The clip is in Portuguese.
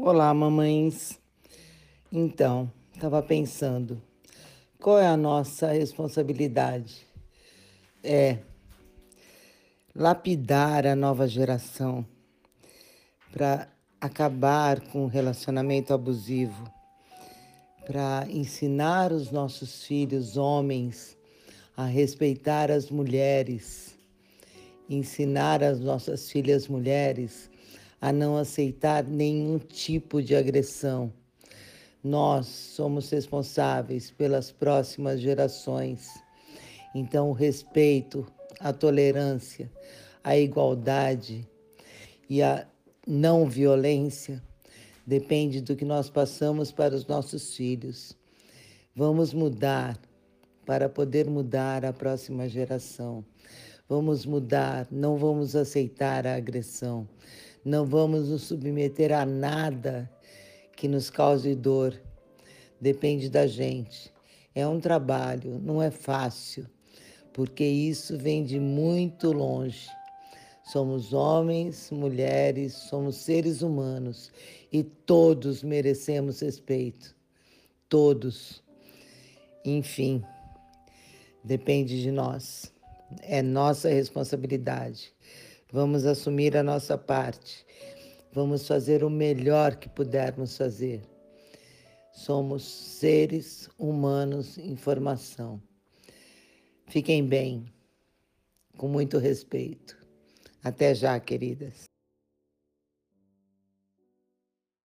Olá, mamães. Então, estava pensando, qual é a nossa responsabilidade? É lapidar a nova geração para acabar com o relacionamento abusivo, para ensinar os nossos filhos homens a respeitar as mulheres, ensinar as nossas filhas mulheres a não aceitar nenhum tipo de agressão. Nós somos responsáveis pelas próximas gerações. Então, o respeito, a tolerância, a igualdade e a não violência depende do que nós passamos para os nossos filhos. Vamos mudar para poder mudar a próxima geração. Vamos mudar, não vamos aceitar a agressão. Não vamos nos submeter a nada que nos cause dor. Depende da gente. É um trabalho, não é fácil, porque isso vem de muito longe. Somos homens, mulheres, somos seres humanos e todos merecemos respeito. Todos. Enfim, depende de nós. É nossa responsabilidade. Vamos assumir a nossa parte. Vamos fazer o melhor que pudermos fazer. Somos seres humanos em formação. Fiquem bem, com muito respeito. Até já, queridas.